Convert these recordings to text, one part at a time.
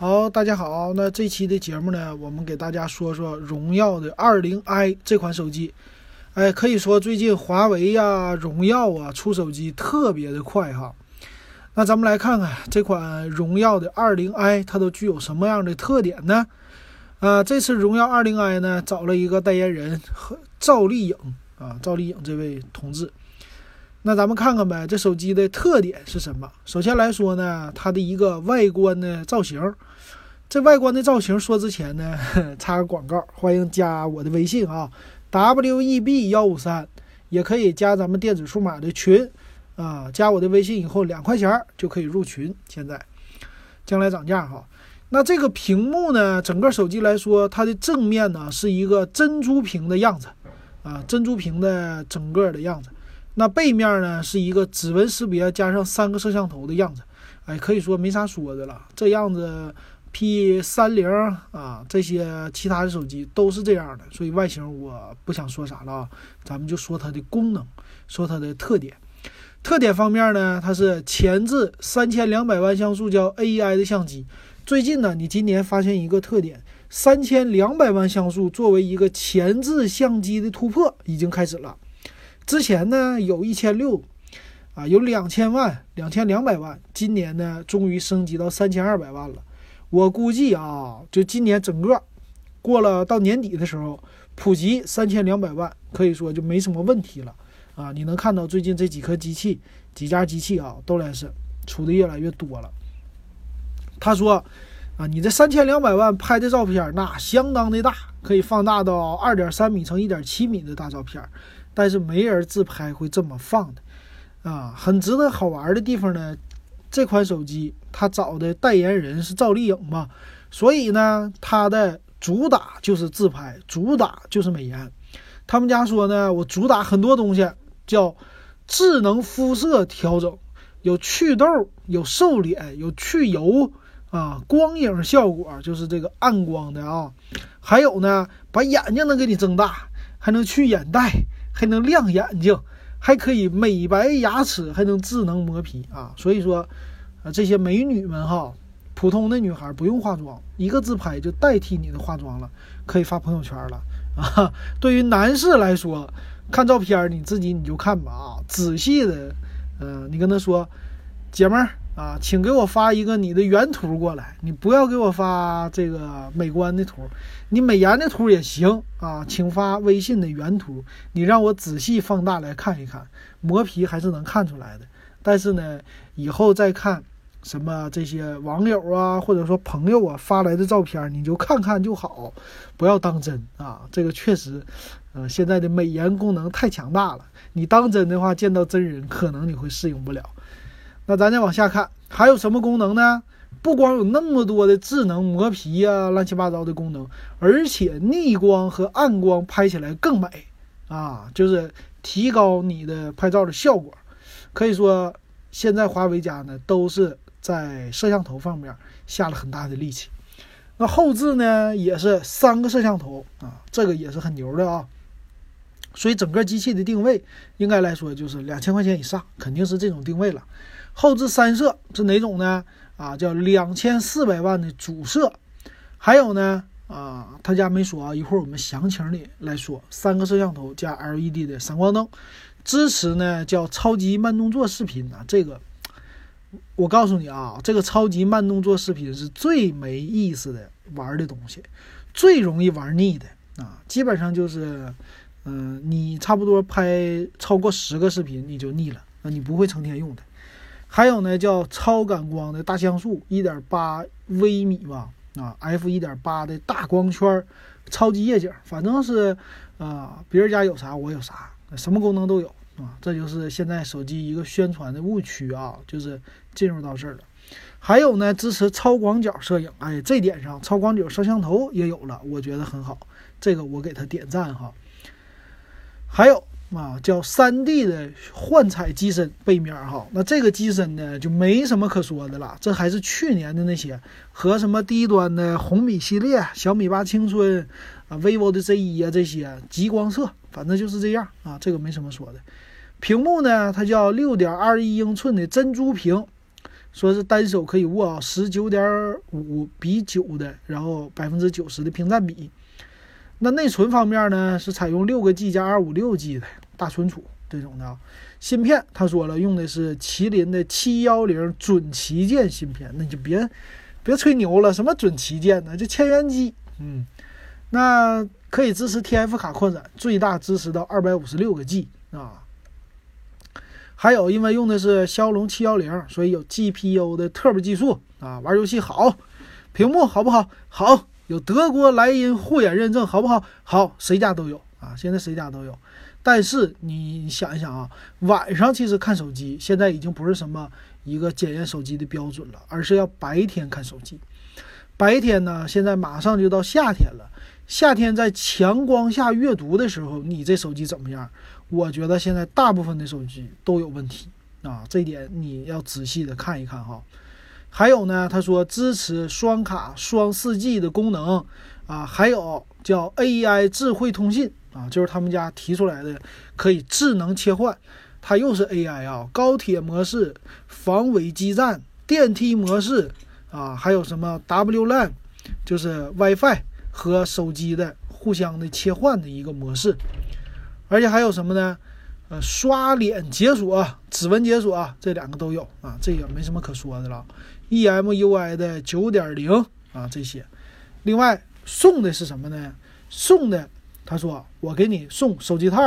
好，大家好。那这期的节目呢，我们给大家说说荣耀的二零 i 这款手机。哎，可以说最近华为呀、荣耀啊出手机特别的快哈。那咱们来看看这款荣耀的二零 i，它都具有什么样的特点呢？啊，这次荣耀二零 i 呢，找了一个代言人和赵丽颖啊，赵丽颖这位同志。那咱们看看呗，这手机的特点是什么？首先来说呢，它的一个外观的造型。这外观的造型说之前呢，插个广告，欢迎加我的微信啊，w e b 幺五三，也可以加咱们电子数码的群啊，加我的微信以后两块钱就可以入群。现在，将来涨价哈。那这个屏幕呢，整个手机来说，它的正面呢是一个珍珠屏的样子啊，珍珠屏的整个的样子。那背面呢是一个指纹识别加上三个摄像头的样子，哎，可以说没啥说的了，这样子。P 三零啊，这些其他的手机都是这样的，所以外形我不想说啥了啊，咱们就说它的功能，说它的特点。特点方面呢，它是前置三千两百万像素叫 AI 的相机。最近呢，你今年发现一个特点，三千两百万像素作为一个前置相机的突破已经开始了。之前呢有一千六，啊有两千万、两千两百万，今年呢终于升级到三千二百万了。我估计啊，就今年整个过了到年底的时候，普及三千两百万，可以说就没什么问题了啊！你能看到最近这几颗机器、几家机器啊，都来是出的越来越多了。他说啊，你这三千两百万拍的照片，那相当的大，可以放大到二点三米乘一点七米的大照片，但是没人自拍会这么放的啊！很值得好玩的地方呢。这款手机它找的代言人是赵丽颖嘛，所以呢，它的主打就是自拍，主打就是美颜。他们家说呢，我主打很多东西，叫智能肤色调整，有祛痘，有瘦脸，有去油啊，光影效果就是这个暗光的啊，还有呢，把眼睛能给你增大，还能去眼袋，还能亮眼睛。还可以美白牙齿，还能智能磨皮啊！所以说，啊，这些美女们哈，普通的女孩不用化妆，一个自拍就代替你的化妆了，可以发朋友圈了啊！对于男士来说，看照片你自己你就看吧啊，仔细的，嗯，你跟他说，姐们儿。啊，请给我发一个你的原图过来，你不要给我发这个美观的图，你美颜的图也行啊，请发微信的原图，你让我仔细放大来看一看，磨皮还是能看出来的。但是呢，以后再看什么这些网友啊，或者说朋友啊发来的照片，你就看看就好，不要当真啊。这个确实，呃，现在的美颜功能太强大了，你当真的话，见到真人可能你会适应不了。那咱再往下看，还有什么功能呢？不光有那么多的智能磨皮呀、乱七八糟的功能，而且逆光和暗光拍起来更美啊，就是提高你的拍照的效果。可以说，现在华为家呢都是在摄像头方面下了很大的力气。那后置呢也是三个摄像头啊，这个也是很牛的啊。所以整个机器的定位应该来说就是两千块钱以上，肯定是这种定位了。后置三摄是哪种呢？啊，叫两千四百万的主摄，还有呢，啊，他家没说啊，一会儿我们详情里来说。三个摄像头加 LED 的闪光灯，支持呢叫超级慢动作视频啊。这个我告诉你啊，这个超级慢动作视频是最没意思的玩的东西，最容易玩腻的啊。基本上就是，嗯，你差不多拍超过十个视频你就腻了，那你不会成天用的。还有呢，叫超感光的大像素，一点八微米吧，啊，f 一点八的大光圈，超级夜景，反正是，啊，别人家有啥我有啥，什么功能都有啊，这就是现在手机一个宣传的误区啊，就是进入到这儿了。还有呢，支持超广角摄影，哎，这点上超广角摄像头也有了，我觉得很好，这个我给他点赞哈。还有。啊，叫三 D 的幻彩机身背面哈，那这个机身呢就没什么可说的了，这还是去年的那些和什么低端的红米系列、小米八青春啊、vivo 的 Z 一啊这些极光色，反正就是这样啊，这个没什么说的。屏幕呢，它叫六点二一英寸的珍珠屏，说是单手可以握十九点五比九的，然后百分之九十的屏占比。那内存方面呢，是采用六个 G 加二五六 G 的大存储这种的啊。芯片他说了，用的是麒麟的七幺零准旗舰芯片，那就别别吹牛了，什么准旗舰呢？就千元机。嗯，那可以支持 TF 卡扩展，最大支持到二百五十六个 G 啊。还有，因为用的是骁龙七幺零，所以有 GPU 的特步技术啊，玩游戏好。屏幕好不好？好，有德国莱茵护眼认证，好不好？好，谁家都有啊，现在谁家都有。但是你想一想啊，晚上其实看手机现在已经不是什么一个检验手机的标准了，而是要白天看手机。白天呢，现在马上就到夏天了，夏天在强光下阅读的时候，你这手机怎么样？我觉得现在大部分的手机都有问题啊，这点你要仔细的看一看哈。还有呢，他说支持双卡双四 G 的功能啊，还有叫 AI 智慧通信啊，就是他们家提出来的可以智能切换，它又是 AI 啊，高铁模式、防伪基站、电梯模式啊，还有什么 WLAN，就是 WiFi 和手机的互相的切换的一个模式。而且还有什么呢？呃，刷脸解锁、指纹解锁，这两个都有啊，这个没什么可说的了。EMUI 的九点零啊，这些。另外送的是什么呢？送的，他说我给你送手机套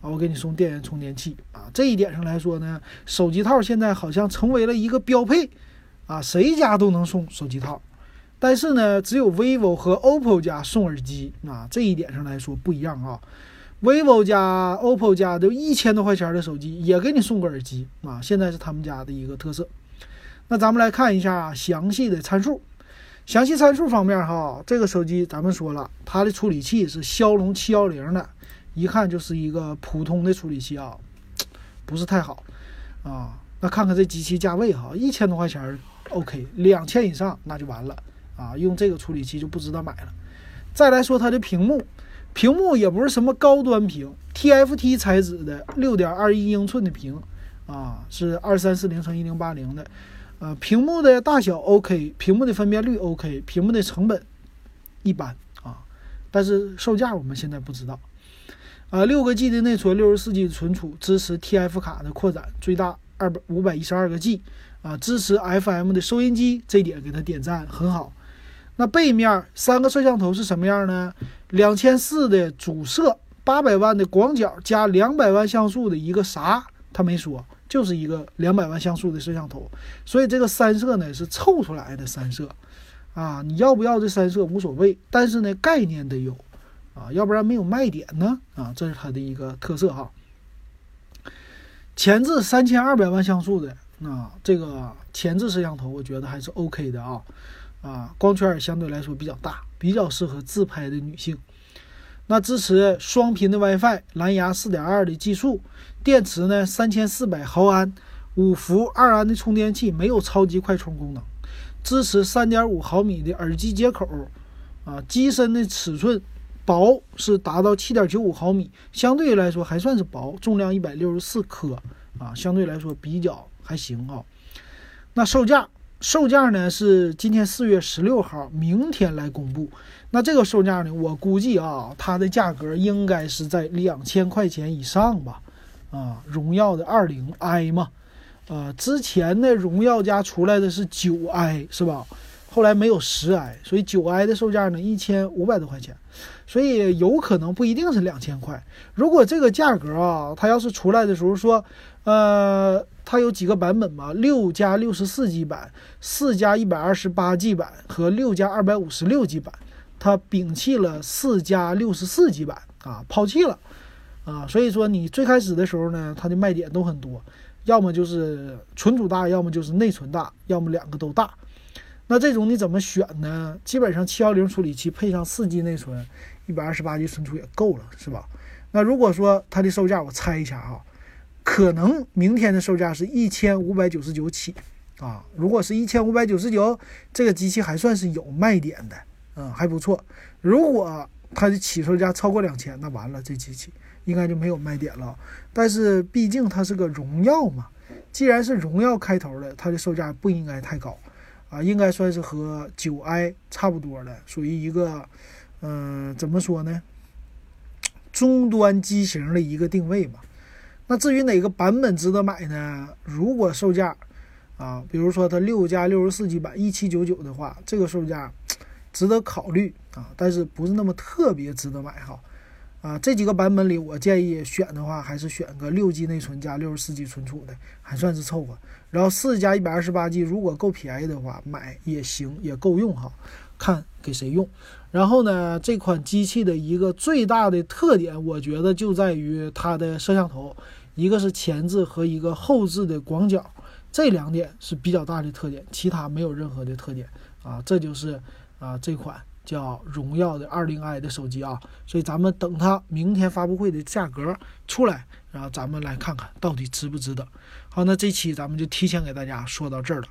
啊，我给你送电源充电器啊。这一点上来说呢，手机套现在好像成为了一个标配啊，谁家都能送手机套。但是呢，只有 vivo 和 OPPO 家送耳机啊，这一点上来说不一样啊。vivo 家 OPPO 家都一千多块钱的手机，也给你送个耳机啊！现在是他们家的一个特色。那咱们来看一下详细的参数。详细参数方面哈，这个手机咱们说了，它的处理器是骁龙七幺零的，一看就是一个普通的处理器啊，不是太好啊。那看看这机器价位哈，一千多块钱 OK，两千以上那就完了啊，用这个处理器就不值得买了。再来说它的屏幕。屏幕也不是什么高端屏，TFT 材质的六点二一英寸的屏，啊，是二三四零乘一零八零的，呃，屏幕的大小 OK，屏幕的分辨率 OK，屏幕的成本一般啊，但是售价我们现在不知道。啊，六个 G 的内存，六十四 G 的存储，支持 TF 卡的扩展，最大二百五百一十二个 G，啊，支持 FM 的收音机，这点给他点赞，很好。那背面三个摄像头是什么样呢？两千四的主摄，八百万的广角加两百万像素的一个啥？他没说，就是一个两百万像素的摄像头。所以这个三摄呢是凑出来的三摄，啊，你要不要这三摄无所谓，但是呢概念得有，啊，要不然没有卖点呢，啊，这是它的一个特色哈。前置三千二百万像素的，啊，这个前置摄像头我觉得还是 OK 的啊。啊，光圈相对来说比较大，比较适合自拍的女性。那支持双频的 WiFi，蓝牙4.2的技术，电池呢三千四百毫安，五伏二安的充电器，没有超级快充功能。支持3.5毫米的耳机接口，啊，机身的尺寸薄是达到7.95毫米，相对来说还算是薄，重量164克，啊，相对来说比较还行啊。那售价？售价呢是今天四月十六号，明天来公布。那这个售价呢，我估计啊，它的价格应该是在两千块钱以上吧。啊，荣耀的二零 i 嘛，呃，之前的荣耀家出来的是九 i 是吧？后来没有十 i，所以九 i 的售价呢一千五百多块钱，所以有可能不一定是两千块。如果这个价格啊，它要是出来的时候说，呃。它有几个版本嘛？六加六十四 G 版、四加一百二十八 G 版和六加二百五十六 G 版。它摒弃了四加六十四 G 版啊，抛弃了啊。所以说你最开始的时候呢，它的卖点都很多，要么就是存储大，要么就是内存大，要么两个都大。那这种你怎么选呢？基本上七幺零处理器配上四 G 内存，一百二十八 G 存储也够了，是吧？那如果说它的售价，我猜一下哈。可能明天的售价是一千五百九十九起，啊，如果是一千五百九十九，这个机器还算是有卖点的，嗯，还不错。如果它的起售价超过两千，那完了，这机器应该就没有卖点了。但是毕竟它是个荣耀嘛，既然是荣耀开头的，它的售价不应该太高，啊，应该算是和九 i 差不多的，属于一个，嗯，怎么说呢？中端机型的一个定位吧。那至于哪个版本值得买呢？如果售价，啊，比如说它六加六十四 G 版一七九九的话，这个售价值得考虑啊，但是不是那么特别值得买哈。啊，这几个版本里，我建议选的话，还是选个六 G 内存加六十四 G 存储的，还算是凑合。然后四加一百二十八 G，如果够便宜的话，买也行，也够用哈，看给谁用。然后呢，这款机器的一个最大的特点，我觉得就在于它的摄像头，一个是前置和一个后置的广角，这两点是比较大的特点，其他没有任何的特点啊。这就是啊这款。叫荣耀的二零 i 的手机啊，所以咱们等它明天发布会的价格出来，然后咱们来看看到底值不值得。好，那这期咱们就提前给大家说到这儿了。